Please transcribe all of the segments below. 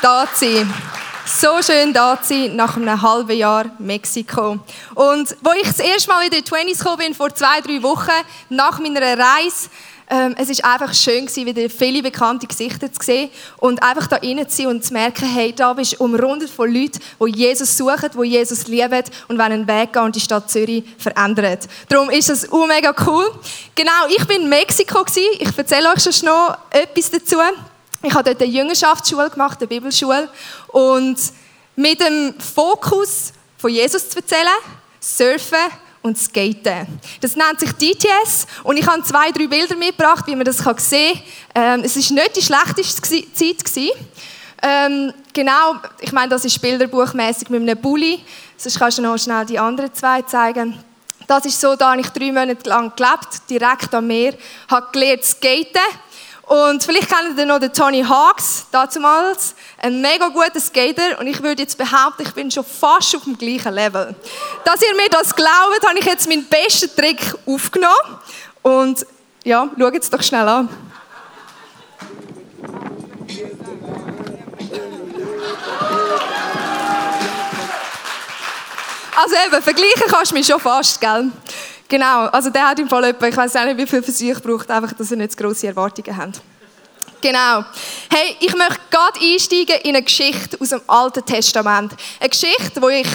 Da zu sein. So schön da zu sein nach einem halben Jahr Mexiko. Und wo ich das erste Mal in die 20s gekommen bin, vor zwei, drei Wochen, nach meiner Reise, ähm, es ist einfach schön gewesen, wieder viele bekannte Gesichter zu sehen und einfach da rein zu sein und zu merken, hey, da bist du umrundet von Leuten, die Jesus suchen, die Jesus lieben und wollen einen Weg gehen und die Stadt Zürich verändern. Darum ist das mega cool. Genau, ich bin in Mexiko gewesen. Ich erzähle euch schon noch etwas dazu. Ich habe dort eine Jüngerschaftsschule gemacht, eine Bibelschule und mit dem Fokus von Jesus zu erzählen, surfen und Skaten. Das nennt sich DTS und ich habe zwei, drei Bilder mitgebracht, wie man das sehen kann. Ähm, es war nicht die schlechteste Zeit. Ähm, genau, ich meine, das ist bilderbuchmäßig mit einem Bulli. Sonst kannst du noch schnell die anderen zwei zeigen. Das ist so, da habe ich drei Monate lang gelebt, direkt am Meer, habe gelernt zu skaten und vielleicht kennt ihr noch den Tony Hawks, damals. Ein mega guter Skater. Und ich würde jetzt behaupten, ich bin schon fast auf dem gleichen Level. Dass ihr mir das glaubt, habe ich jetzt meinen besten Trick aufgenommen. Und ja, schaut es doch schnell an. Also eben, vergleichen kannst du mich schon fast, gell? Genau, also der hat im Fall etwa, ich weiß auch nicht, wie viel Versuch braucht, einfach, dass er nicht zu grosse Erwartungen hat. Genau. Hey, ich möchte gerade einsteigen in eine Geschichte aus dem Alten Testament. Eine Geschichte, die ich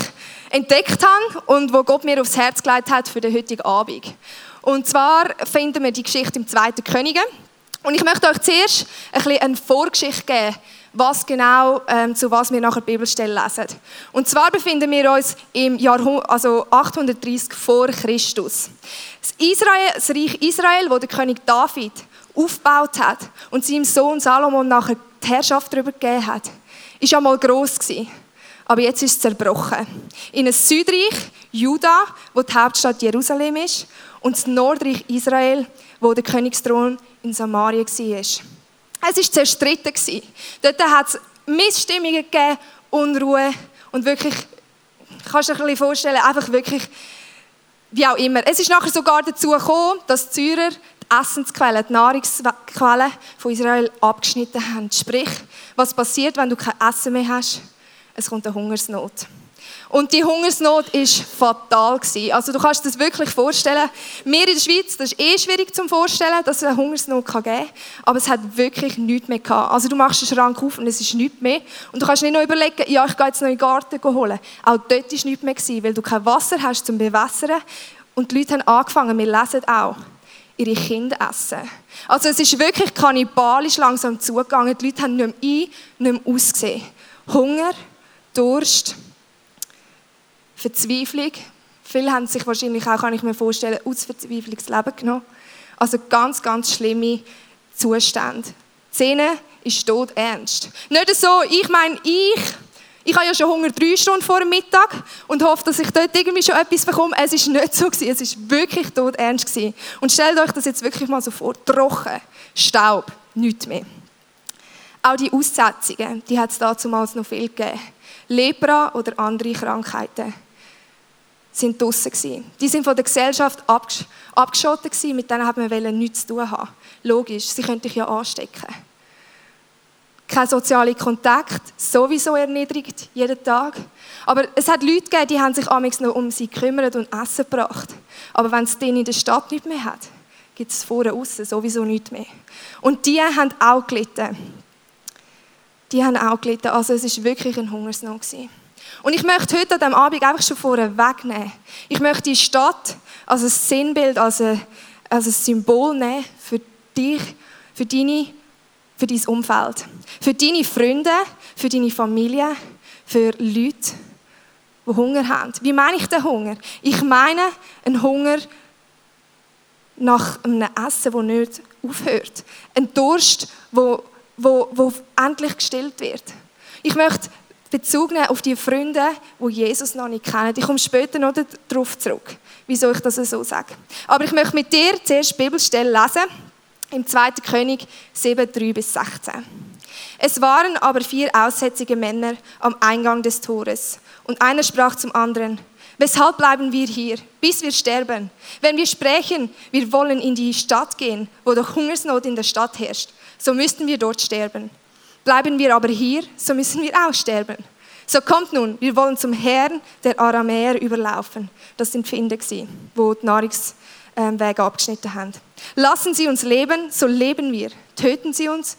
entdeckt habe und wo Gott mir aufs Herz gelegt hat für den heutigen Abend. Und zwar finden wir die Geschichte im 2. Könige. Und ich möchte euch zuerst ein bisschen eine Vorgeschichte geben, was genau, ähm, zu was wir nachher die Bibelstelle lesen. Und zwar befinden wir uns im Jahr also 830 vor Christus. Das, Israel, das Reich Israel, wo der König David aufgebaut hat und seinem Sohn Salomon nachher die Herrschaft darüber gegeben hat, ist ja mal gross gewesen. Aber jetzt ist es zerbrochen. In ein Südreich, Juda, wo die Hauptstadt Jerusalem ist, und das Nordreich Israel, wo der Königsthron in Samaria war. Es war zerstritten. Dort hat es Missstimmungen gegeben, Unruhe und wirklich, kannst du dir ein vorstellen, einfach wirklich, wie auch immer. Es ist nachher sogar dazu gekommen, dass die Syrer die Essensquellen, die Nahrungsquellen von Israel abgeschnitten haben. Sprich, was passiert, wenn du kein Essen mehr hast? Es kommt eine Hungersnot. Und die Hungersnot ist fatal Also du kannst dir das wirklich vorstellen. Wir in der Schweiz, das ist eh schwierig zu vorstellen, dass es eine Hungersnot geben kann. Aber es hat wirklich nichts mehr gehabt. Also du machst den Schrank auf und es ist nichts mehr. Und du kannst nicht noch überlegen, ja, ich gehe jetzt noch in den Garten holen. Auch dort war nichts mehr, gewesen, weil du kein Wasser hast zum Bewässern. Und die Leute haben angefangen, wir lesen auch, ihre Kinder essen. Also es ist wirklich kannibalisch langsam zugegangen. Die Leute haben nicht mehr ein, nicht mehr ausgesehen. Hunger, Durst, Verzweiflung. Viele haben sich wahrscheinlich auch, kann ich mir vorstellen, aus Verzweiflung das Leben genommen. Also ganz, ganz schlimme Zustände. Die Szene ist tot ernst. Nicht so, ich meine, ich, ich habe ja schon Hunger drei Stunden vor dem Mittag und hoffe, dass ich dort irgendwie schon etwas bekomme. Es ist nicht so gewesen. Es ist wirklich tot ernst gewesen. Und stellt euch das jetzt wirklich mal so vor. Trocken, Staub, nichts mehr. Auch die Aussetzungen, die hat es damals noch viel gegeben. Lepra oder andere Krankheiten sind gewesen. Die sind von der Gesellschaft abgeschottet gewesen, mit denen hat man nichts zu tun haben. Logisch, sie könnten dich ja anstecken. Kein sozialer Kontakt, sowieso erniedrigt, jeden Tag. Aber es hat Leute gegeben, die haben sich amigs noch um sie gekümmert und Essen gebracht. Aber wenn es den in der Stadt nicht mehr hat, gibt es vorne außen sowieso nichts mehr. Und die haben auch gelitten. Die haben auch gelitten. Also es ist wirklich ein Hungersnot. Und ich möchte heute an diesem Abend einfach schon vorne wegnehmen. Ich möchte die Stadt als ein Sinnbild, als ein, als ein Symbol nehmen für dich, für, deine, für dein Umfeld. Für deine Freunde, für deine Familie, für Leute, die Hunger haben. Wie meine ich den Hunger? Ich meine einen Hunger nach einem Essen, das nicht aufhört. Ein Durst, wo, wo, wo endlich gestillt wird. Ich möchte Bezug nehmen auf die Freunde, die Jesus noch nicht kennen. Ich komme später noch darauf zurück, wieso ich das so sage. Aber ich möchte mit dir zuerst die Bibelstelle lesen, im 2. König 7, 3 bis 16. Es waren aber vier aussätzige Männer am Eingang des Tores. Und einer sprach zum anderen, Weshalb bleiben wir hier, bis wir sterben? Wenn wir sprechen, wir wollen in die Stadt gehen, wo doch Hungersnot in der Stadt herrscht, so müssten wir dort sterben. Bleiben wir aber hier, so müssen wir auch sterben. So kommt nun, wir wollen zum Herrn der Aramäer überlaufen. Das sind Finde, die die Nahrungswege abgeschnitten haben. Lassen Sie uns leben, so leben wir. Töten Sie uns,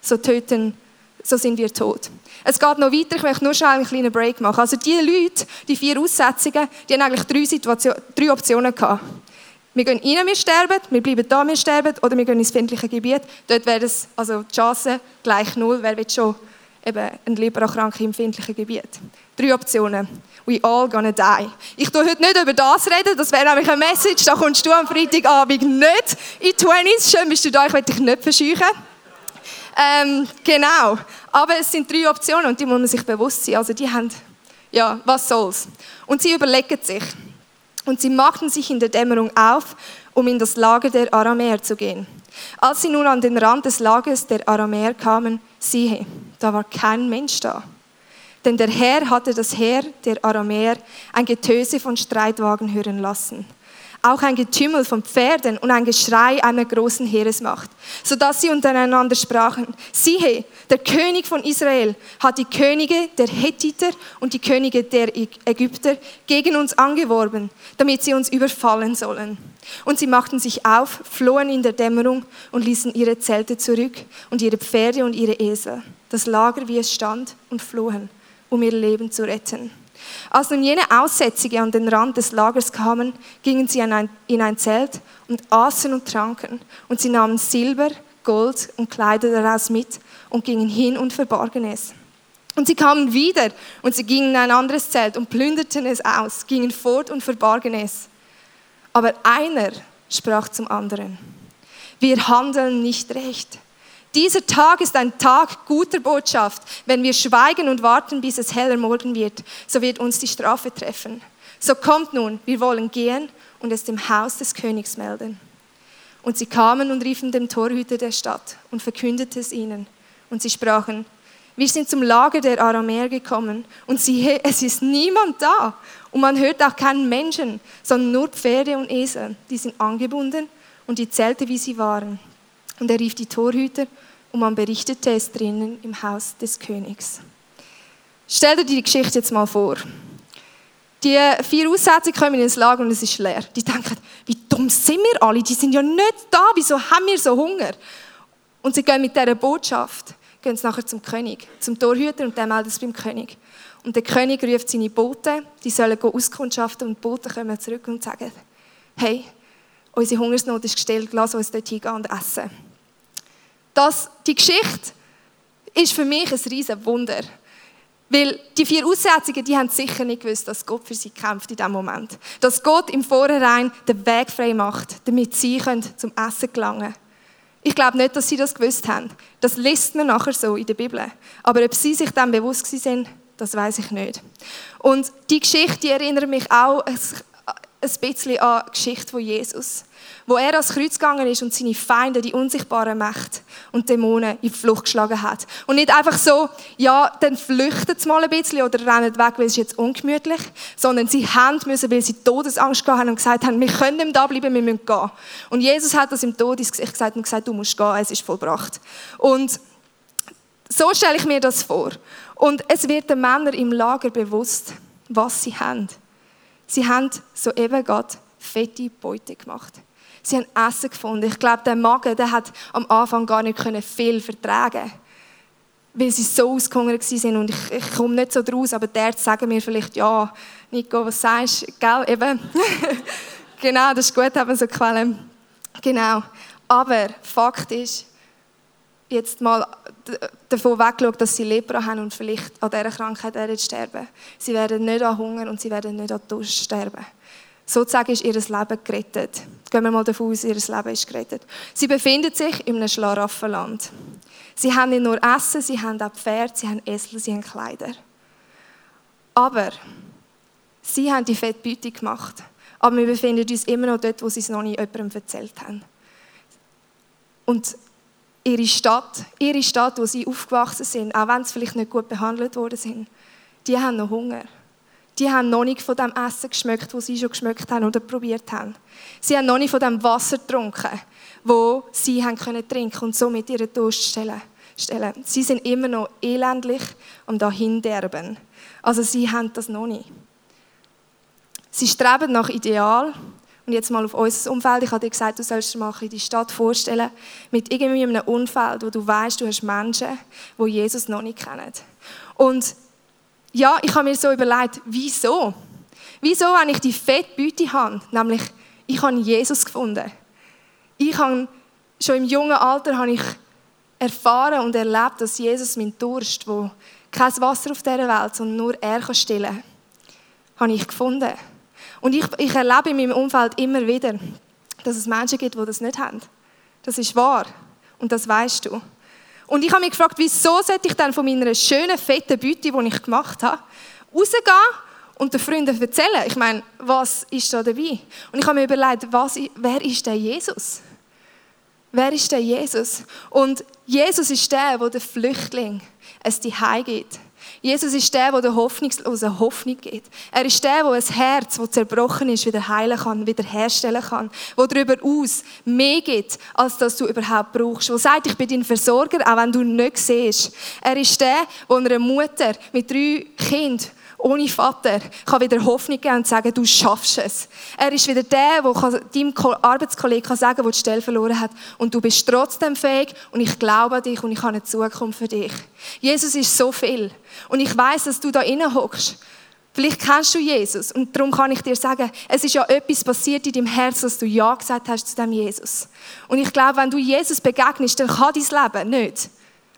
so töten, so sind wir tot. Es geht noch weiter, ich möchte nur schnell einen kleinen Break machen. Also die Leute, die vier Aussetzungen, die haben eigentlich drei, Situation, drei Optionen gehabt. Wir gehen rein, wir sterben, wir bleiben da, wir sterben, oder wir gehen ins findliche Gebiet. Dort wäre es, also die Chance gleich null, wer will schon eben ein Libra-Kranke im empfindlichen Gebiet. Drei Optionen. We all gonna die. Ich tue heute nicht über das reden, das wäre nämlich eine Message, da kommst du am Freitagabend nicht in 20s. Schön bist du da, ich werde dich nicht verscheuchen. Ähm, genau. Aber es sind drei Optionen und die muss man sich bewusst sein. Also die haben, ja, was soll's. Und sie überlegen sich. Und sie machten sich in der Dämmerung auf, um in das Lager der Aramäer zu gehen. Als sie nun an den Rand des Lagers der Aramäer kamen, siehe, da war kein Mensch da. Denn der Herr hatte das Heer der Aramäer ein Getöse von Streitwagen hören lassen auch ein Getümmel von Pferden und ein Geschrei einer großen Heeresmacht, sodass sie untereinander sprachen, siehe, der König von Israel hat die Könige der Hethiter und die Könige der Ägypter gegen uns angeworben, damit sie uns überfallen sollen. Und sie machten sich auf, flohen in der Dämmerung und ließen ihre Zelte zurück und ihre Pferde und ihre Esel, das Lager, wie es stand, und flohen, um ihr Leben zu retten. Als nun jene Aussätzige an den Rand des Lagers kamen, gingen sie in ein, in ein Zelt und aßen und tranken. Und sie nahmen Silber, Gold und Kleider daraus mit und gingen hin und verbargen es. Und sie kamen wieder und sie gingen in ein anderes Zelt und plünderten es aus, gingen fort und verbargen es. Aber einer sprach zum anderen, wir handeln nicht recht. Dieser Tag ist ein Tag guter Botschaft. Wenn wir schweigen und warten, bis es heller Morgen wird, so wird uns die Strafe treffen. So kommt nun, wir wollen gehen und es dem Haus des Königs melden. Und sie kamen und riefen dem Torhüter der Stadt und verkündeten es ihnen. Und sie sprachen, wir sind zum Lager der Aramäer gekommen und siehe, es ist niemand da. Und man hört auch keinen Menschen, sondern nur Pferde und Esel. Die sind angebunden und die Zelte, wie sie waren. Und er rief die Torhüter und man berichtete es drinnen im Haus des Königs. Stell dir die Geschichte jetzt mal vor. Die vier Aussätze kommen ins Lager und es ist leer. Die denken, wie dumm sind wir alle? Die sind ja nicht da. Wieso haben wir so Hunger? Und sie gehen mit dieser Botschaft gehen sie nachher zum König, zum Torhüter und der meldet es beim König. Und der König ruft seine Boten, die sollen auskundschaften und die Boten kommen zurück und sagen, hey, unsere Hungersnot ist gestellt, lass uns dort hingehen und essen dass die Geschichte ist für mich ein riesen Wunder. Weil die vier Aussätzigen, die haben sicher nicht gewusst, dass Gott für sie kämpft in diesem Moment. Dass Gott im Vorhinein den Weg frei macht, damit sie können zum Essen gelangen Ich glaube nicht, dass sie das gewusst haben. Das liest man nachher so in der Bibel. Aber ob sie sich dann bewusst sind, das weiß ich nicht. Und die Geschichte die erinnert mich auch ein bisschen an die Geschichte von Jesus wo er ans Kreuz gegangen ist und seine Feinde, die unsichtbaren Mächte und Dämonen in die Flucht geschlagen hat. Und nicht einfach so, ja, dann flüchtet es mal ein bisschen oder rennen weg, weil es jetzt ungemütlich, sondern sie haben müssen, weil sie Todesangst haben und gesagt haben, wir können nicht da bleiben, wir müssen gehen. Und Jesus hat das im Tod ins Gesicht gesagt und gesagt, du musst gehen, es ist vollbracht. Und so stelle ich mir das vor. Und es wird den Männern im Lager bewusst, was sie haben. Sie haben soeben Gott fette Beute gemacht. Sie haben Essen gefunden. Ich glaube, der Magen der hat am Anfang gar nicht viel vertragen weil sie so ausgehungert waren und ich, ich komme nicht so draus, aber der sagen mir vielleicht, ja, Nico, was sagst du? Gell, eben. genau, das ist gut, haben so Quellen. Genau. Aber Fakt ist, jetzt mal davon weggeschaut, dass sie Lepra haben und vielleicht an dieser Krankheit werden sterben. Sie werden nicht an Hunger und sie werden nicht an Durst sterben. Sozusagen ist ihr Leben gerettet. Gehen wir mal davon aus, ihr Leben ist gerettet. Sie befinden sich in einem Schlaraffenland. Sie haben nicht nur Essen, sie haben auch Pferde, sie haben Esel, sie haben Kleider. Aber sie haben die Fettbeute gemacht. Aber wir befinden uns immer noch dort, wo sie es noch nie jemandem erzählt haben. Und ihre Stadt, ihre Stadt, wo sie aufgewachsen sind, auch wenn sie vielleicht nicht gut behandelt worden sind, die haben noch Hunger die haben noch nicht von dem Essen geschmeckt, das sie schon geschmeckt haben oder probiert haben. Sie haben noch nicht von dem Wasser getrunken, wo sie haben können trinken und somit ihren Durst stellen. stellen. Sie sind immer noch elendlich am dahinderben. Also sie haben das noch nicht. Sie streben nach Ideal. Und jetzt mal auf unser Umfeld. Ich habe dir gesagt, du sollst dir mal die Stadt vorstellen mit irgendwie einem Umfeld, wo du weißt, du hast Menschen, die Jesus noch nicht kennen. Und ja, ich habe mir so überlegt, wieso? Wieso, wenn ich die fette Beute habe, nämlich ich habe Jesus gefunden. Ich habe schon im jungen Alter habe ich erfahren und erlebt, dass Jesus mein Durst, wo kein Wasser auf dieser Welt, sondern nur er kann stillen, habe ich gefunden. Und ich, ich erlebe in meinem Umfeld immer wieder, dass es Menschen gibt, die das nicht haben. Das ist wahr. Und das weißt du. Und ich habe mich gefragt, wieso sollte ich dann von meiner schönen, fetten Beute, die ich gemacht habe, rausgehen und den Freunden erzählen? Ich meine, was ist da dabei? Und ich habe mir überlegt, was, wer ist der Jesus? Wer ist der Jesus? Und Jesus ist der, wo der Flüchtling es die gibt. Jesus ist der, der der Hoffnungslosen Hoffnung gibt. Er ist der, der ein Herz, das zerbrochen ist, wieder heilen kann, wieder herstellen kann. Der darüber aus mehr gibt, als dass du überhaupt brauchst. Der sagt, ich bin dein Versorger, auch wenn du nicht siehst. Er ist der, der einer Mutter mit drei Kindern ohne Vater kann wieder Hoffnung geben und sagen, du schaffst es. Er ist wieder der, der deinem Arbeitskollegen sagen kann, der die Stelle verloren hat. Und du bist trotzdem fähig und ich glaube an dich und ich habe eine Zukunft für dich. Jesus ist so viel. Und ich weiß, dass du da innen hockst. Vielleicht kennst du Jesus und darum kann ich dir sagen, es ist ja etwas passiert in deinem Herz, dass du Ja gesagt hast zu dem Jesus. Und ich glaube, wenn du Jesus begegnest, dann kann dein Leben nicht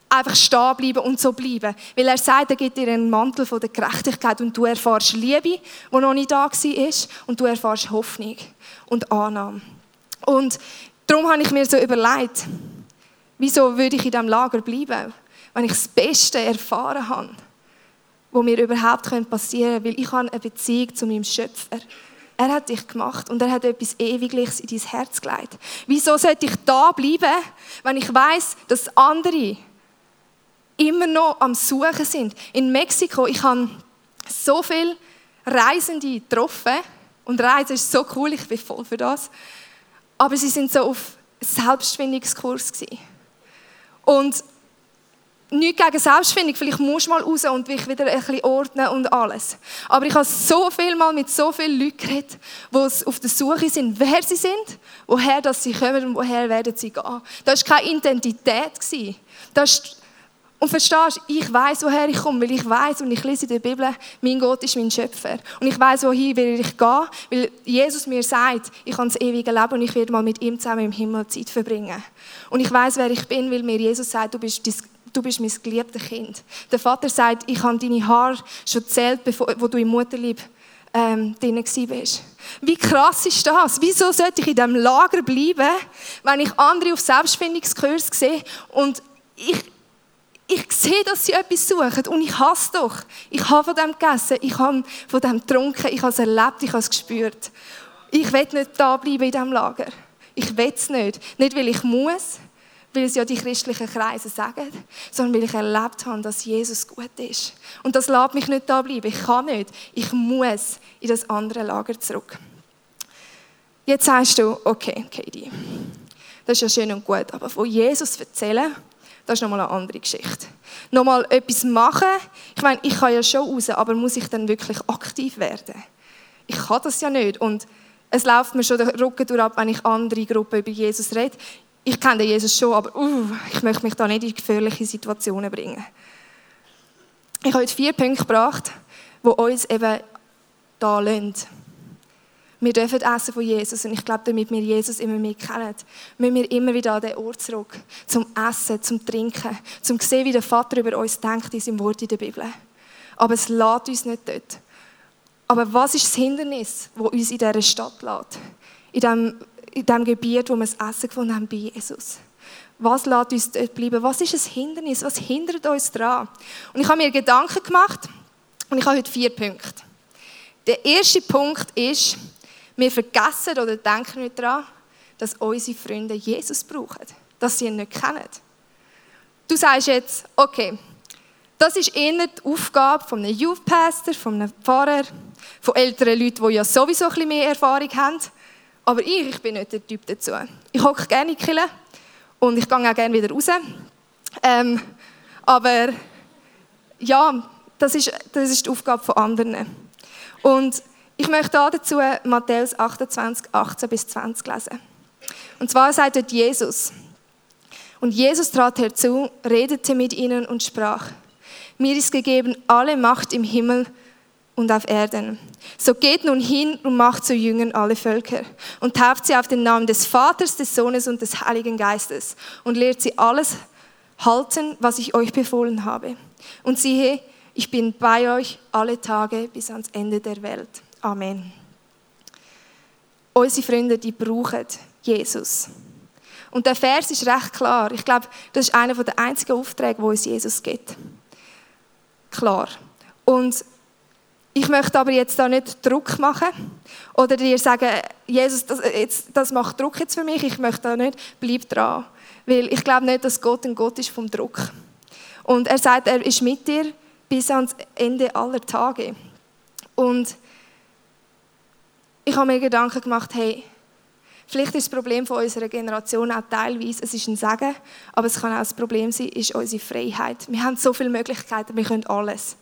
einfach stehen bleiben und so bleiben. Weil er sagt, er gibt dir einen Mantel von der Gerechtigkeit und du erfährst Liebe, die noch nicht da war, und du erfährst Hoffnung und Annahme. Und darum habe ich mir so überlegt, wieso würde ich in diesem Lager bleiben, wenn ich das Beste erfahren habe, was mir überhaupt passieren könnte, weil ich habe eine Beziehung zu meinem Schöpfer. Er hat dich gemacht und er hat etwas Ewigliches in dein Herz gelegt. Wieso sollte ich da bleiben, wenn ich weiß, dass andere immer noch am Suchen sind. In Mexiko, ich habe so viele Reisende getroffen und Reisen ist so cool, ich bin voll für das. Aber sie sind so auf Selbstfindungskurs gewesen. Und nicht gegen Selbstfindung, vielleicht musst du mal raus und dich wieder ein bisschen ordnen und alles. Aber ich habe so viel mal mit so vielen Leuten geredet, die auf der Suche sind, wer sie sind, woher das sie kommen und woher werden sie gehen. Das war keine Identität. Das und verstehst, ich weiß, woher ich komme, weil ich weiß und ich lese in der Bibel, mein Gott ist mein Schöpfer. Und ich weiß, wohin will ich gehen, weil Jesus mir sagt, ich habe das ewige Leben und ich werde mal mit ihm zusammen im Himmel Zeit verbringen. Und ich weiß, wer ich bin, weil mir Jesus sagt, du bist du bist mein geliebtes Kind. Der Vater sagt, ich habe deine Haare schon gezählt, bevor, wo du im Mutterlieb ähm, drin warst. Wie krass ist das? Wieso sollte ich in diesem Lager bleiben, wenn ich andere auf Selbstfindungskurs sehe und ich ich sehe, dass sie etwas suchen und ich hasse doch. Ich habe von dem gegessen, ich habe von dem getrunken, ich habe es erlebt, ich habe es gespürt. Ich will nicht da bleiben in diesem Lager. Ich will es nicht. Nicht, weil ich muss, weil es ja die christlichen Kreise sagen, sondern weil ich erlebt habe, dass Jesus gut ist. Und das lässt mich nicht da bleiben. Ich kann nicht. Ich muss in das andere Lager zurück. Jetzt sagst du, okay, Katie, das ist ja schön und gut, aber von Jesus erzählen, das ist nochmal eine andere Geschichte. Nochmal etwas machen. Ich meine, ich kann ja schon raus, aber muss ich dann wirklich aktiv werden? Ich kann das ja nicht. Und es läuft mir schon der Rücken durch ab, wenn ich andere Gruppen über Jesus rede. Ich kenne den Jesus schon, aber uh, ich möchte mich da nicht in gefährliche Situationen bringen. Ich habe heute vier Punkte gebracht, die uns eben da lassen. Wir dürfen essen von Jesus und ich glaube, damit wir Jesus immer mehr kennen, müssen wir immer wieder an den Ort zurück, zum Essen, zum Trinken, zum sehen, wie der Vater über uns denkt in seinem Wort in der Bibel. Aber es lädt uns nicht dort. Aber was ist das Hindernis, das uns in dieser Stadt lädt? In dem, in dem Gebiet, wo wir das Essen gefunden haben bei Jesus? Was lädt uns dort bleiben? Was ist das Hindernis? Was hindert uns daran? Und ich habe mir Gedanken gemacht und ich habe heute vier Punkte. Der erste Punkt ist, wir vergessen oder denken nicht daran, dass unsere Freunde Jesus brauchen, dass sie ihn nicht kennen. Du sagst jetzt, okay, das ist eher die Aufgabe von einem Youth Pastor, von einem Pfarrer, von älteren Leuten, die ja sowieso ein bisschen mehr Erfahrung haben. Aber ich, ich bin nicht der Typ dazu. Ich hocke gerne in die und ich gehe auch gerne wieder raus. Ähm, aber ja, das ist, das ist die Aufgabe von anderen. Und ich möchte dazu Matthäus 28, 18 bis 20 lesen. Und zwar sagt dort Jesus. Und Jesus trat herzu, redete mit ihnen und sprach, mir ist gegeben alle Macht im Himmel und auf Erden. So geht nun hin und macht zu Jüngern alle Völker und tauft sie auf den Namen des Vaters, des Sohnes und des Heiligen Geistes und lehrt sie alles halten, was ich euch befohlen habe. Und siehe, ich bin bei euch alle Tage bis ans Ende der Welt. Amen. Unsere Freunde, die brauchen Jesus. Und der Vers ist recht klar. Ich glaube, das ist einer der einzigen Aufträge, wo uns Jesus gibt. Klar. Und ich möchte aber jetzt da nicht Druck machen oder dir sagen, Jesus, das, jetzt, das macht Druck jetzt für mich. Ich möchte da nicht, bleib dran. Weil ich glaube nicht, dass Gott ein Gott ist vom Druck. Und er sagt, er ist mit dir bis ans Ende aller Tage. Und ich habe mir Gedanken gemacht, hey, vielleicht ist das Problem von unserer Generation auch teilweise, es ist ein Segen, aber es kann auch das Problem sein, ist unsere Freiheit. Wir haben so viele Möglichkeiten, wir können alles.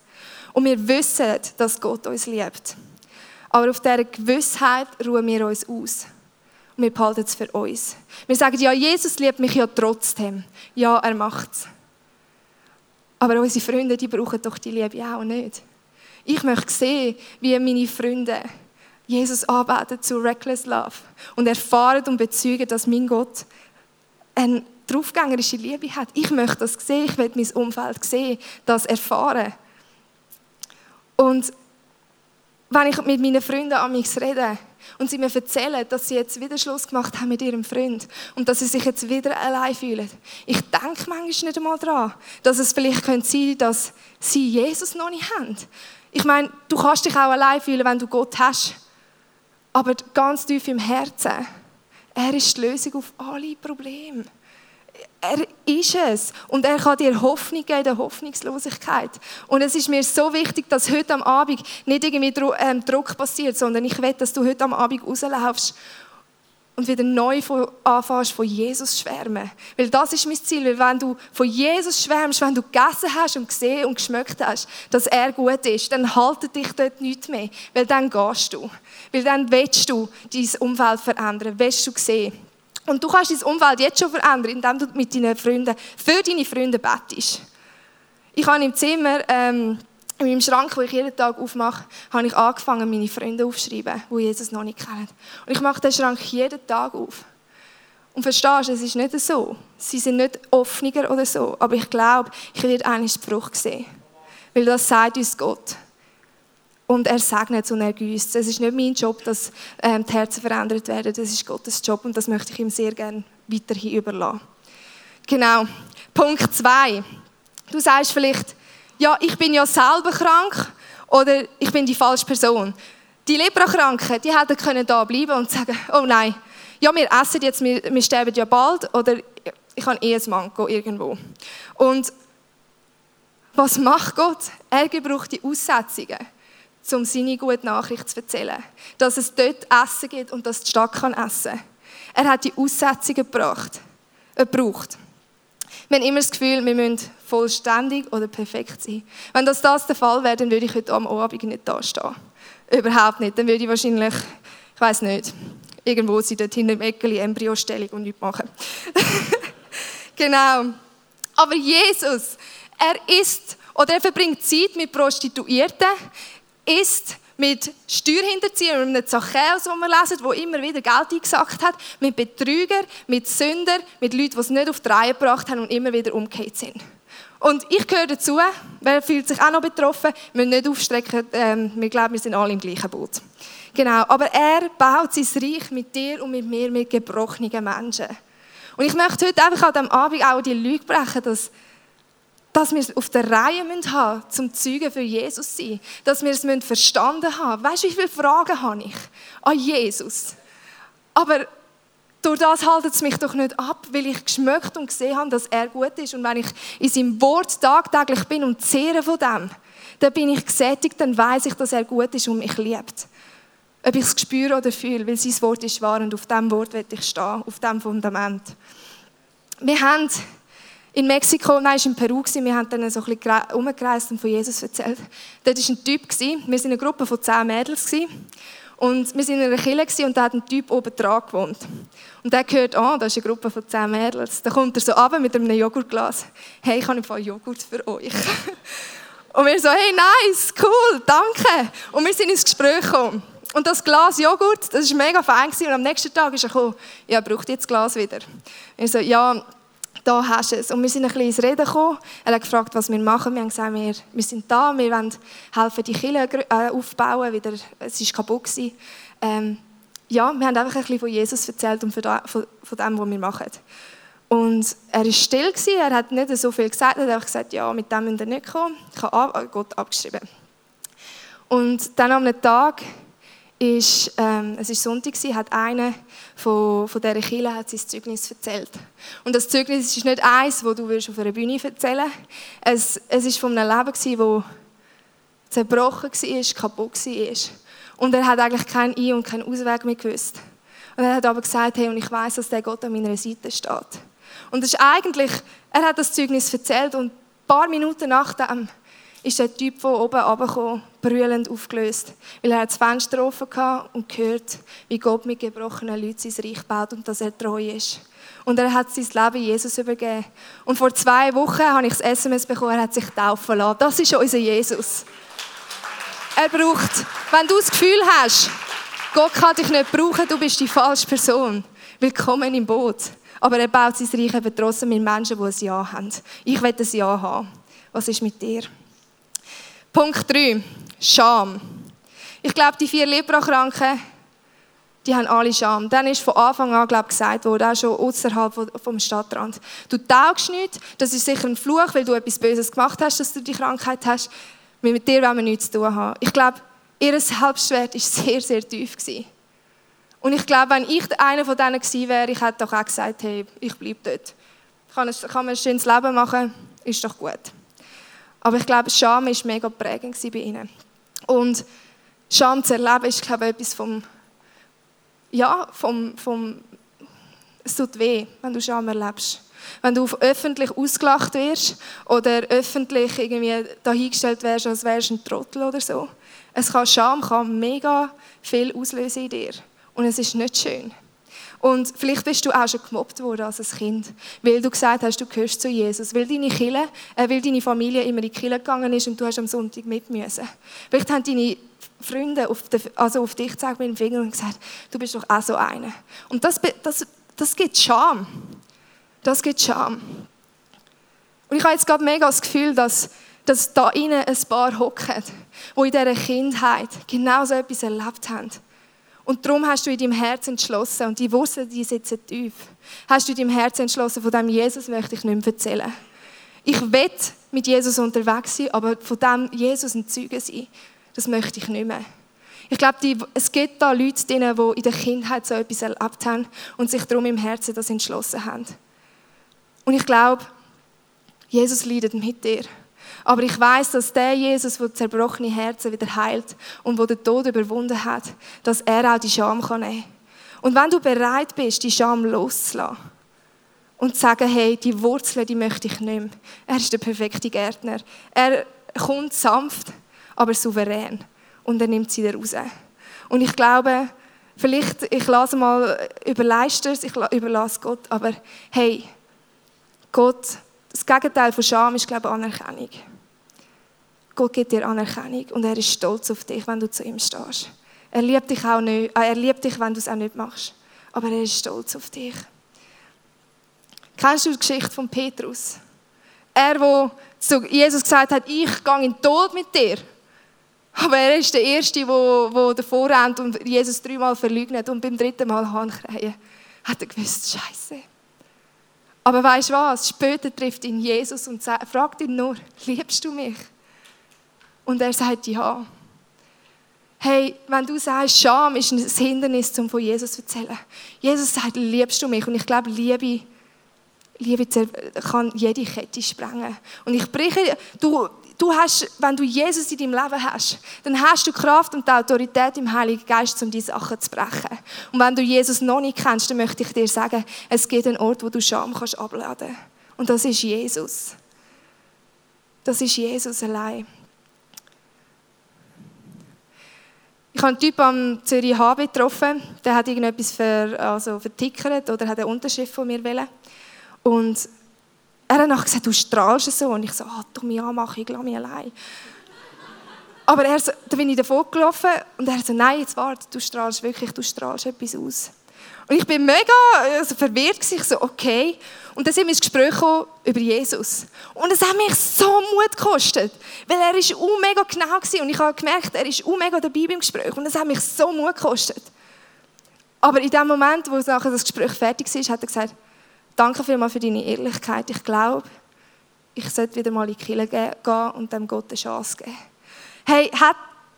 Und wir wissen, dass Gott uns liebt. Aber auf dieser Gewissheit ruhen wir uns aus. Und wir behalten es für uns. Wir sagen, ja, Jesus liebt mich ja trotzdem. Ja, er macht es. Aber unsere Freunde, die brauchen doch die Liebe auch nicht. Ich möchte sehen, wie meine Freunde Jesus arbeiten zu Reckless Love und erfahren und bezeugen, dass mein Gott eine draufgängerische Liebe hat. Ich möchte das sehen, ich möchte mein Umfeld sehen, das erfahren. Und wenn ich mit meinen Freunden an mich rede und sie mir erzählen, dass sie jetzt wieder Schluss gemacht haben mit ihrem Freund und dass sie sich jetzt wieder allein fühlen, ich denke manchmal nicht einmal daran, dass es vielleicht könnte sein dass sie Jesus noch nicht haben. Ich meine, du kannst dich auch allein fühlen, wenn du Gott hast. Aber ganz tief im Herzen, er ist die Lösung auf alle Probleme. Er ist es. Und er kann dir Hoffnung geben, der Hoffnungslosigkeit. Und es ist mir so wichtig, dass heute am Abend nicht irgendwie ähm, Druck passiert, sondern ich will, dass du heute am Abend rauslaufst und wieder neu anfängst von Jesus schwärmen. Weil das ist mein Ziel. Weil wenn du von Jesus schwärmst, wenn du gegessen hast und gesehen und geschmeckt hast, dass er gut ist, dann haltet dich dort nichts mehr. Weil dann gehst du. Weil dann willst du dein Umfeld verändern, willst du sehen. Und du kannst dein Umfeld jetzt schon verändern, indem du mit deinen Freunden, für deine Freunde bettest. Ich habe im Zimmer... Ähm, in meinem Schrank, wo ich jeden Tag aufmache, habe ich angefangen, meine Freunde aufzuschreiben, die Jesus noch nicht kennen. Und ich mache den Schrank jeden Tag auf. Und verstehst du, es ist nicht so. Sie sind nicht offener oder so. Aber ich glaube, ich werde einen Spruch sehen. Weil das sagt uns Gott. Und er segnet und er güsst. Es ist nicht mein Job, dass ähm, die Herzen verändert werden. Das ist Gottes Job und das möchte ich ihm sehr gerne weiterhin überlassen. Genau. Punkt 2. Du sagst vielleicht, ja, ich bin ja selber krank oder ich bin die falsche Person. Die Leprakranken, die hätten können da bleiben und sagen, oh nein, ja, wir essen jetzt, wir, wir sterben ja bald oder ich habe eh ein Manko irgendwo. Und was macht Gott? Er gebraucht die Aussetzungen, um seine gute Nachricht zu erzählen. Dass es dort Essen gibt und dass die Stadt kann essen. Er hat die Aussetzungen gebracht, gebraucht. Wir haben immer das Gefühl, wir müssen vollständig oder perfekt sein. Wenn das, das der Fall wäre, dann würde ich heute am Abend nicht da stehen. Überhaupt nicht. Dann würde ich wahrscheinlich, ich weiß nicht, irgendwo sein, dort hinter dem Eckeli Embryostellung und nichts machen. genau. Aber Jesus, er ist, oder er verbringt Zeit mit Prostituierten, ist mit Steuerhinterziehern, mit einem Zachäus, den wir lesen, der immer wieder Geld eingesackt hat, mit Betrügern, mit Sündern, mit Leuten, die es nicht auf die Reihe gebracht haben und immer wieder umgekehrt sind. Und ich gehöre dazu, wer fühlt sich auch noch betroffen, wir müssen nicht aufstrecken, ähm, wir glauben, wir sind alle im gleichen Boot. Genau, aber er baut sein Reich mit dir und mit mir, mit gebrochenen Menschen. Und ich möchte heute einfach an diesem Abend auch die Lüge brechen, dass dass wir es auf der Reihe haben müssen, zum Zeugen für Jesus zu sein. Dass wir es verstanden haben. Weißt du, wie viele Fragen habe ich an Jesus? Aber durch das haltet es mich doch nicht ab, weil ich geschmeckt und gesehen habe, dass er gut ist. Und wenn ich in seinem Wort tagtäglich bin und zehre von dem, dann bin ich gesättigt, dann weiß ich, dass er gut ist und mich liebt. Ob ich es spüre oder fühle, weil sein Wort ist wahr und auf diesem Wort will ich stehen, auf diesem Fundament. Wir haben in Mexiko, nein, es war in Peru, wir haben dann so ein bisschen umgereist und von Jesus erzählt. Dort war ein Typ, wir waren eine Gruppe von zehn Mädels. Und wir waren in einer Kille und da hat ein Typ oben dran gewohnt. Und der hört, oh, da ist eine Gruppe von zehn Mädels. Dann kommt er so runter mit einem Joghurtglas. Hey, ich habe ein Joghurt für euch. Und wir so, hey, nice, cool, danke. Und wir sind ins Gespräch gekommen. Und das Glas Joghurt, das war mega fein. Und am nächsten Tag ist er gekommen, ja, braucht jetzt Glas wieder? Ich so, ja, da hast du es. Und wir sind ein bisschen ins Reden gekommen. Er hat gefragt, was wir machen. Wir haben gesagt, wir, wir sind da, wir wollen helfen, die Kirche äh, aufbauen. Wieder, es war kaputt. Ähm, ja, wir haben einfach ein bisschen von Jesus erzählt und von, dem, was wir machen. Und er war still, er hat nicht so viel gesagt, er hat einfach gesagt, ja, mit dem müsst ihr nicht kommen. Ich habe Gott abgeschrieben. Und dann am Tag ist, ähm, es war Sonntag, hat einer von, von dieser Kirche hat sein Zeugnis erzählt. Und das Zeugnis ist nicht eins, das du auf einer Bühne erzählen würdest. Es, war von einem Leben, das zerbrochen war, kaputt war. Und er hat eigentlich keinen Ein- und keinen Ausweg mehr gewusst. Und er hat aber gesagt, hey, und ich weiß, dass der Gott an meiner Seite steht. Und es ist eigentlich, er hat das Zeugnis erzählt und ein paar Minuten nachdem ist der Typ von oben runtergekommen, brüllend aufgelöst. Weil er das Fenster offen hatte und gehört, wie Gott mit gebrochenen Leuten sein Reich baut und dass er treu ist. Und er hat sein Leben Jesus übergeben. Und vor zwei Wochen habe ich das SMS bekommen, er hat sich taufen lassen. Das ist unser Jesus. Er braucht, wenn du das Gefühl hast, Gott kann dich nicht brauchen, du bist die falsche Person. Willkommen im Boot. Aber er baut sein Reich eben trotzdem mit Menschen, die ein Ja haben. Ich will ein Ja haben. Was ist mit dir? Punkt 3. Scham. Ich glaube, die vier Leprakranken, die haben alle Scham. Dann ist von Anfang an glaub, gesagt worden, auch schon außerhalb vom Stadtrand. Du taugst nicht, das ist sicher ein Fluch, weil du etwas Böses gemacht hast, dass du die Krankheit hast. Mit dir wollen wir nichts zu tun haben. Ich glaube, ihr Selbstwert war sehr, sehr tief. Gewesen. Und ich glaube, wenn ich einer von denen gewesen wäre, ich hätte doch auch gesagt, hey, ich bleibe dort. Kann, kann mir ein schönes Leben machen, ist doch gut. Aber ich glaube, Scham war mega prägend bei ihnen. Und Scham zu erleben, ist, glaube ich, etwas vom, ja, vom, vom, es tut weh, wenn du Scham erlebst. Wenn du öffentlich ausgelacht wirst oder öffentlich irgendwie dahingestellt wirst, als wärst du ein Trottel oder so. Es kann, Scham kann mega viel auslösen in dir. Und es ist nicht schön. Und vielleicht bist du auch schon gemobbt worden als ein Kind, weil du gesagt hast, du gehörst zu Jesus, weil deine Kille, äh, weil deine Familie immer in die Kille gegangen ist und du hast am Sonntag mit müssen. Vielleicht haben deine Freunde auf, den, also auf dich gezeigt mit dem Finger und gesagt, du bist doch auch so einer. Und das, das, das gibt Scham. Das gibt Scham. Und ich habe jetzt gerade mega das Gefühl, dass, dass da innen ein paar hocken, die in dieser Kindheit genau so etwas erlebt haben und darum hast du in deinem Herzen entschlossen, und die Wurzeln, die sitzen tief, hast du in deinem Herzen entschlossen, von dem Jesus möchte ich nicht mehr erzählen. Ich will mit Jesus unterwegs sein, aber von dem Jesus ein Zeuge sein, das möchte ich nicht mehr. Ich glaube, es gibt da Leute die in der Kindheit so etwas erlebt haben und sich darum im Herzen das entschlossen haben. Und ich glaube, Jesus leidet mit dir. Aber ich weiß, dass der Jesus, der zerbrochene Herzen wieder heilt und der den Tod überwunden hat, dass er auch die Scham nehmen kann. Und wenn du bereit bist, die Scham loszulassen und zu sagen, hey, die Wurzeln, die möchte ich nicht mehr. Er ist der perfekte Gärtner. Er kommt sanft, aber souverän. Und er nimmt sie wieder raus. Und ich glaube, vielleicht, ich lasse mal überleiste es, ich überlasse Gott, aber hey, Gott das Gegenteil von Scham ist, glaube ich, Anerkennung. Gott gibt dir Anerkennung und er ist stolz auf dich, wenn du zu ihm stehst. Er liebt dich auch nicht, äh, er liebt dich, wenn du es auch nicht machst. Aber er ist stolz auf dich. Kennst du die Geschichte von Petrus? Er, der zu Jesus gesagt hat, ich gehe in den Tod mit dir. Aber er ist der Erste, der, der davor rennt und Jesus dreimal verleugnet und beim dritten Mal Hahnkrähen. Hat er gewusst, Scheiße. Aber weißt du was? Später trifft ihn Jesus und fragt ihn nur, liebst du mich? Und er sagt ja. Hey, wenn du sagst, Scham ist ein Hindernis, um von Jesus zu erzählen. Jesus sagt, liebst du mich? Und ich glaube, Liebe, Liebe kann jede Kette sprengen. Und ich breche, du, du hast, wenn du Jesus in deinem Leben hast, dann hast du Kraft und Autorität im Heiligen Geist, um diese Sachen zu brechen. Und wenn du Jesus noch nicht kennst, dann möchte ich dir sagen, es gibt einen Ort, wo du Scham kannst abladen Und das ist Jesus. Das ist Jesus allein. Ich habe einen Typ am Zürich HB getroffen, der hat irgendetwas ver, also vertickert oder hat eine Unterschrift von mir wollen. Und er hat nachher gesagt, du strahlst so. Und ich so, ah, du mich anmachen, ich lasse mich allein. Aber er so, da bin ich davor gelaufen und er so, nein, jetzt warte, du strahlst wirklich, du strahlst etwas aus. Und ich bin mega also verwirrt, ich so, okay. Und dann sind wir ins Gespräch über Jesus. Und es hat mich so Mut gekostet, weil er ist auch mega genau war. Und ich habe gemerkt, er ist auch mega dabei beim Gespräch. Und es hat mich so Mut gekostet. Aber in dem Moment, wo das Gespräch fertig war, hat er gesagt, danke vielmals für deine Ehrlichkeit. Ich glaube, ich sollte wieder mal in die Kirche gehen und dem Gott eine Chance geben. Hey, hat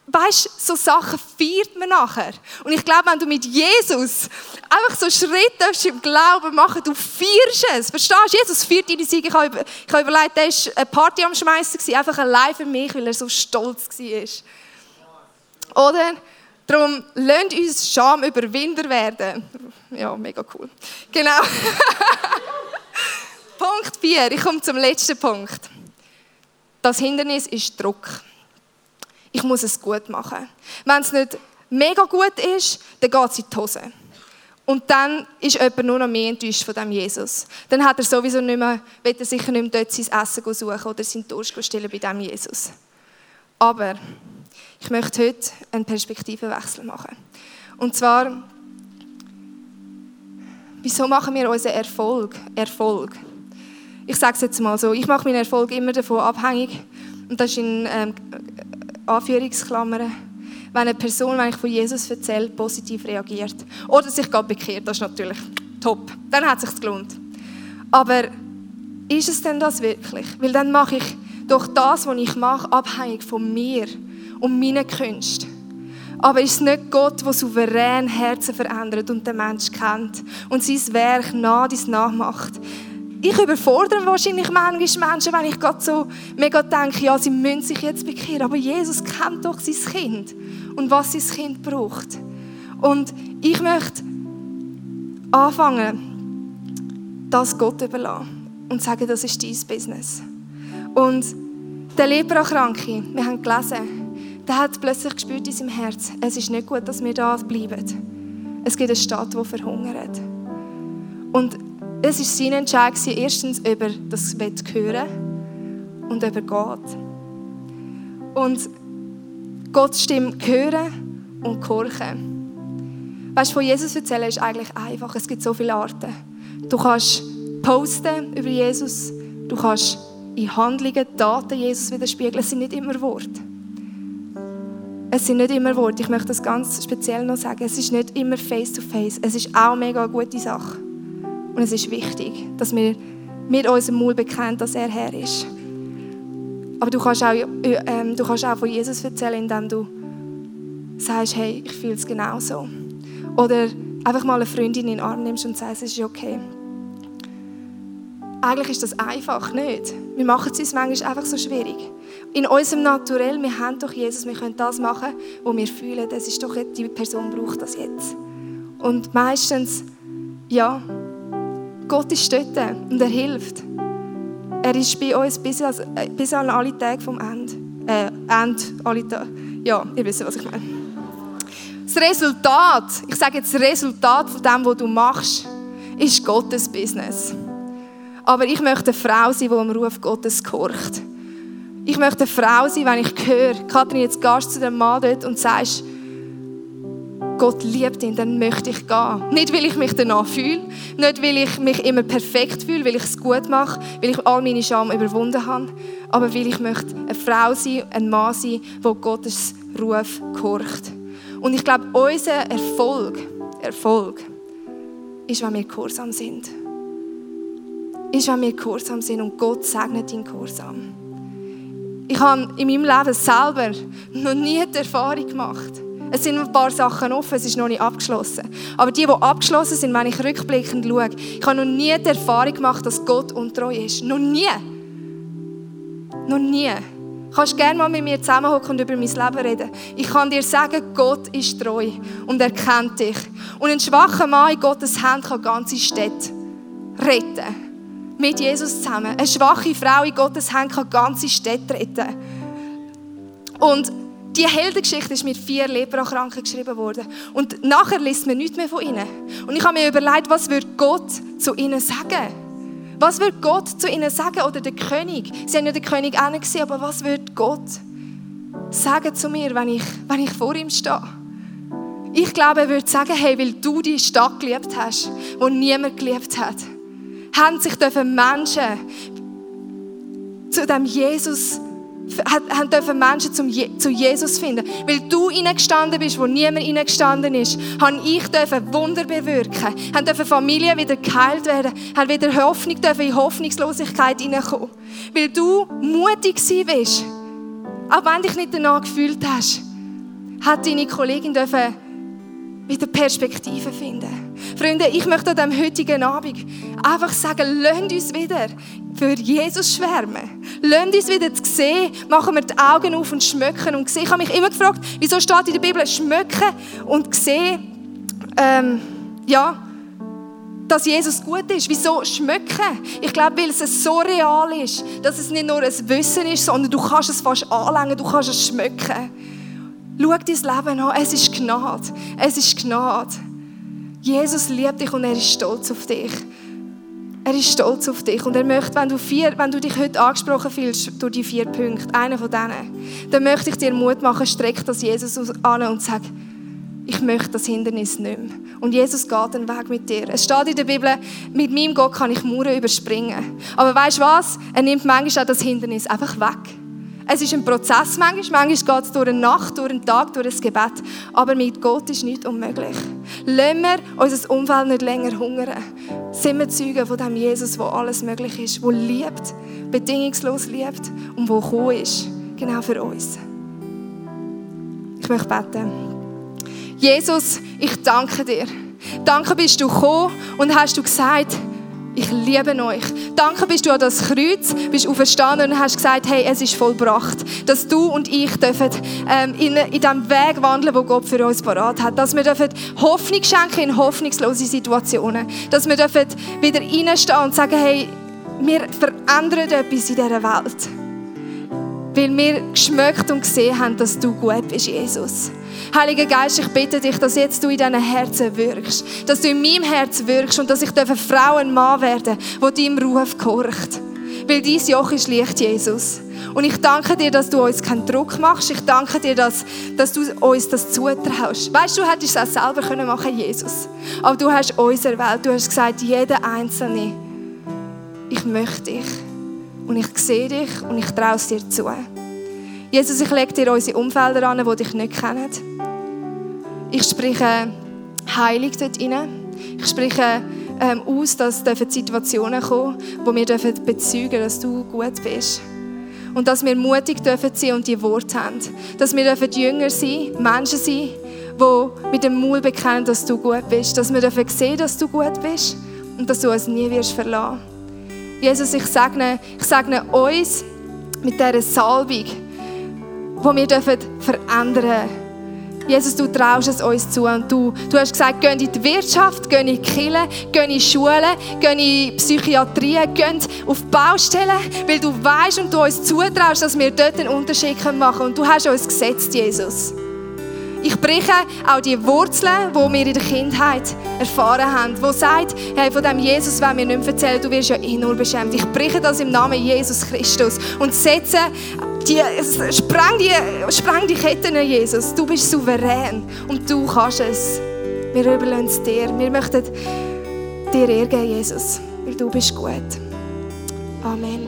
weißt, so Sachen feiert man nachher. Und ich glaube, wenn du mit Jesus einfach so Schritte im Glauben machen, du feierst es. Verstehst du? Jesus feiert deine Siege. Ich habe, überlegt, der war eine Party am Schmeißen, einfach allein für mich, weil er so stolz war. Oder? Darum, lasst uns Schamüberwinder werden. Ja, mega cool. Genau. Punkt 4. Ich komme zum letzten Punkt. Das Hindernis ist Druck ich muss es gut machen. Wenn es nicht mega gut ist, dann geht es in die Hose. Und dann ist jemand nur noch mehr enttäuscht von dem Jesus. Dann hat er sowieso nicht mehr, wird er sicher nicht mehr dort sein Essen suchen oder seinen Durst stillen bei dem Jesus. Aber ich möchte heute einen Perspektivenwechsel machen. Und zwar, wieso machen wir unseren Erfolg Erfolg? Ich sage es jetzt mal so, ich mache meinen Erfolg immer davon abhängig, und das ist in ähm, Anführungsklammern, wenn eine Person, wenn ich von Jesus erzähle, positiv reagiert. Oder sich gerade bekehrt, das ist natürlich top. Dann hat es sich gelohnt. Aber ist es denn das wirklich? Weil dann mache ich durch das, was ich mache, abhängig von mir und meinen Künsten. Aber ist es nicht Gott, der souverän Herzen verändert und den Menschen kennt und sein Werk nah dies nachmacht? Ich überfordere wahrscheinlich manchmal Menschen, wenn ich gerade so mega denke, ja, sie müssen sich jetzt bekehren. Aber Jesus kennt doch sein Kind und was sein Kind braucht. Und ich möchte anfangen, das Gott überlassen und sagen, das ist dein Business. Und der Leprakranke, wir haben gelesen, der hat plötzlich gespürt in seinem Herz, es ist nicht gut, dass wir da bleiben. Es gibt eine Stadt, die verhungert. Und es war sein Entscheid, erstens über das zu hören und über Gott. Und Gottes Stimme hören und gehorchen. Weißt du, von Jesus erzählen ist eigentlich einfach. Es gibt so viele Arten. Du kannst posten über Jesus, du kannst in Handlungen, Daten Jesus widerspiegeln. Es sind nicht immer Worte. Es sind nicht immer Worte. Ich möchte das ganz speziell noch sagen. Es ist nicht immer face to face. Es ist auch mega eine gute Sache. Und es ist wichtig, dass wir mit unserem Mund bekennen, dass er Herr ist. Aber du kannst auch, äh, du kannst auch von Jesus erzählen, indem du sagst, hey, ich fühle es genauso. Oder einfach mal eine Freundin in den Arm nimmst und sagst, es ist okay. Eigentlich ist das einfach nicht. Wir machen es uns manchmal einfach so schwierig. In unserem Naturell, wir haben doch Jesus, wir können das machen, wo wir fühlen, das ist doch die Person braucht das jetzt. Und meistens, ja, Gott ist dort und er hilft. Er ist bei uns bis, an, bis an alle Tage vom Ende. Äh, Ende, alle Tage. Ja, ihr wisst, was ich meine. Das Resultat, ich sage jetzt das Resultat von dem, was du machst, ist Gottes Business. Aber ich möchte eine Frau sein, die am Ruf Gottes gehorcht. Ich möchte eine Frau sein, wenn ich höre, Kathrin, jetzt gehst du zu dem Mann dort und sagst, Gott liebt ihn, dann möchte ich gehen. Nicht, weil ich mich danach fühle, nicht, weil ich mich immer perfekt fühle, weil ich es gut mache, weil ich all meine Scham überwunden habe, aber weil ich möchte eine Frau sein, ein Mann sein, wo Gottes Ruf gehorcht. Und ich glaube, unser Erfolg, Erfolg, ist, wenn wir gehorsam sind. Ist, wenn wir gehorsam sind und Gott segnet deinen Gehorsam. Ich habe in meinem Leben selber noch nie die Erfahrung gemacht, es sind ein paar Sachen offen, es ist noch nicht abgeschlossen. Aber die, die abgeschlossen sind, wenn ich rückblickend schaue, ich habe noch nie die Erfahrung gemacht, dass Gott untreu ist. Noch nie. Noch nie. Du kannst gerne mal mit mir zusammenhocken und über mein Leben reden. Ich kann dir sagen, Gott ist treu und er kennt dich. Und ein schwacher Mann in Gottes Hand kann ganze Städte retten. mit Jesus zusammen. Eine schwache Frau in Gottes Hand kann ganze Städte retten. Und die Heldengeschichte ist mit vier Leprakranken geschrieben worden. Und nachher liest man nichts mehr von ihnen. Und ich habe mir überlegt, was würde Gott zu ihnen sagen? Was würde Gott zu ihnen sagen? Oder der König? Sie haben ja den König auch nicht gesehen, aber was würde Gott sagen zu mir, wenn ich, wenn ich vor ihm stehe? Ich glaube, er würde sagen, hey, weil du die Stadt geliebt hast, wo niemand geliebt hat, haben sich Menschen zu dem Jesus haben dürfen Menschen zum zu Jesus finden. Weil du hineingestanden bist, wo niemand hineingestanden ist, habe ich dürfen Wunder bewirken. Haben dürfen Familien wieder geheilt werden. Haben wieder Hoffnung dürfen in Hoffnungslosigkeit hineinkommen. Weil du mutig bist. Auch wenn dich nicht danach gefühlt hast, hat deine Kollegin dürfen wieder Perspektive finden. Freunde, ich möchte an diesem heutigen Abend einfach sagen, lasst uns wieder für Jesus schwärmen. Lasst uns wieder zu sehen, machen wir die Augen auf und schmücken und sehen. Ich habe mich immer gefragt, wieso steht in der Bibel schmücken und sehen, ähm, ja, dass Jesus gut ist. Wieso schmücken? Ich glaube, weil es so real ist, dass es nicht nur ein Wissen ist, sondern du kannst es fast anlängen, du kannst es schmücken. Schau dein Leben an. Es ist Gnade. Es ist Gnade. Jesus liebt dich und er ist stolz auf dich. Er ist stolz auf dich und er möchte, wenn du, vier, wenn du dich heute angesprochen fühlst durch die vier Punkte, einer von denen, dann möchte ich dir Mut machen, streck das Jesus an und sag, ich möchte das Hindernis nicht mehr. Und Jesus geht den Weg mit dir. Es steht in der Bibel, mit meinem Gott kann ich Mauern überspringen. Aber weißt du was? Er nimmt manchmal auch das Hindernis einfach weg. Es ist ein Prozess manchmal, manchmal geht es durch eine Nacht, durch einen Tag, durch ein Gebet. Aber mit Gott ist nichts unmöglich. Lassen wir unser Umfeld nicht länger hungern. Sind wir Zeugen von dem Jesus, wo alles möglich ist, wo liebt, bedingungslos liebt und wo gekommen ist, genau für uns. Ich möchte beten. Jesus, ich danke dir. Danke bist du gekommen und hast du gesagt, ich liebe euch. Danke bist du an das Kreuz, bist auferstanden und hast gesagt, hey, es ist vollbracht. Dass du und ich dürfen ähm, in, in dem Weg wandeln, wo Gott für uns parat hat. Dass wir dürfen Hoffnung schenken in hoffnungslose Situationen. Dass wir dürfen wieder reinstehen und sagen, hey, wir verändern etwas in dieser Welt. Weil wir geschmeckt und gesehen haben, dass du gut bist, Jesus. Heiliger Geist, ich bitte dich, dass jetzt du in diesen Herzen wirkst. Dass du in meinem Herz wirkst und dass ich eine Frau und Mann werden wo deinem Ruf gehorcht. Weil dein Joch ist leicht, Jesus. Und ich danke dir, dass du uns keinen Druck machst. Ich danke dir, dass, dass du uns das zutraust. Weißt du, du hättest es auch selber können machen Jesus. Aber du hast uns erwählt. Du hast gesagt, jeder Einzelne, ich möchte dich. Und ich sehe dich und ich traue es dir zu. Jesus, ich lege dir unsere Umfelder an, die dich nicht kennen. Ich spreche Heilung dort rein. Ich spreche ähm, aus, dass Situationen kommen, wo wir bezeugen dürfen, dass du gut bist. Und dass wir mutig dürfen sein und die Worte haben. Dass wir dürfen Jünger sein, Menschen sein, die mit dem Mund bekennen, dass du gut bist. Dass wir dürfen sehen, dass du gut bist und dass du uns nie wirst verlassen. Jesus, ich segne, ich segne uns mit dieser Salbung, die wir dürfen verändern dürfen Jesus, du traust es uns zu. Und du, du hast gesagt, geh in die Wirtschaft, geh in die Kirche, geh in die Schulen, geh in die Psychiatrie, geh auf die Baustellen, weil du weißt und du uns zutraust, dass wir dort einen Unterschied machen können. Und du hast uns gesetzt, Jesus. Ich breche auch die Wurzeln, die wir in der Kindheit erfahren haben, wo sagt, hey, von dem Jesus wenn wir nicht erzählen, du wirst ja eh nur beschämt. Ich breche das im Namen Jesus Christus und setze die, spreng, die, spreng die Ketten, Jesus. Du bist souverän und du kannst es. Wir überlassen es dir. Wir möchten dir Ehre Jesus, weil du bist gut. Amen.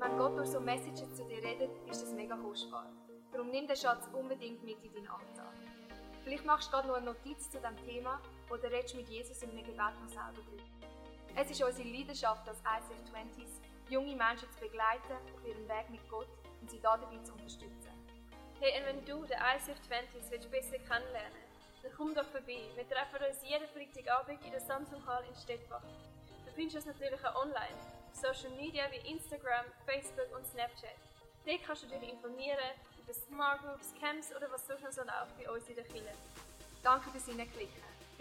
Wenn Gott durch so Messages zu dir redet, ist das mega kostbar. Darum nimm den Schatz unbedingt mit in deinen Alltag. Vielleicht machst du gerade noch eine Notiz zu diesem Thema oder redest mit Jesus in einem Gebet noch selber drüber. Es ist unsere Leidenschaft als ICF 20s, junge Menschen zu begleiten auf ihrem Weg mit Gott und sie dabei zu unterstützen. Hey, und wenn du den ICF 20s willst besser kennenlernen dann komm doch vorbei. Wir treffen uns jeden Freitagabend in der Samsung Hall in Stettbach. Du findest uns natürlich auch online, auf Social Media wie Instagram, Facebook und Snapchat. Dort kannst du dich informieren über Smart Groups, Camps oder was sonst noch so läuft bei uns in der Kirche. Danke fürs Hineinklicken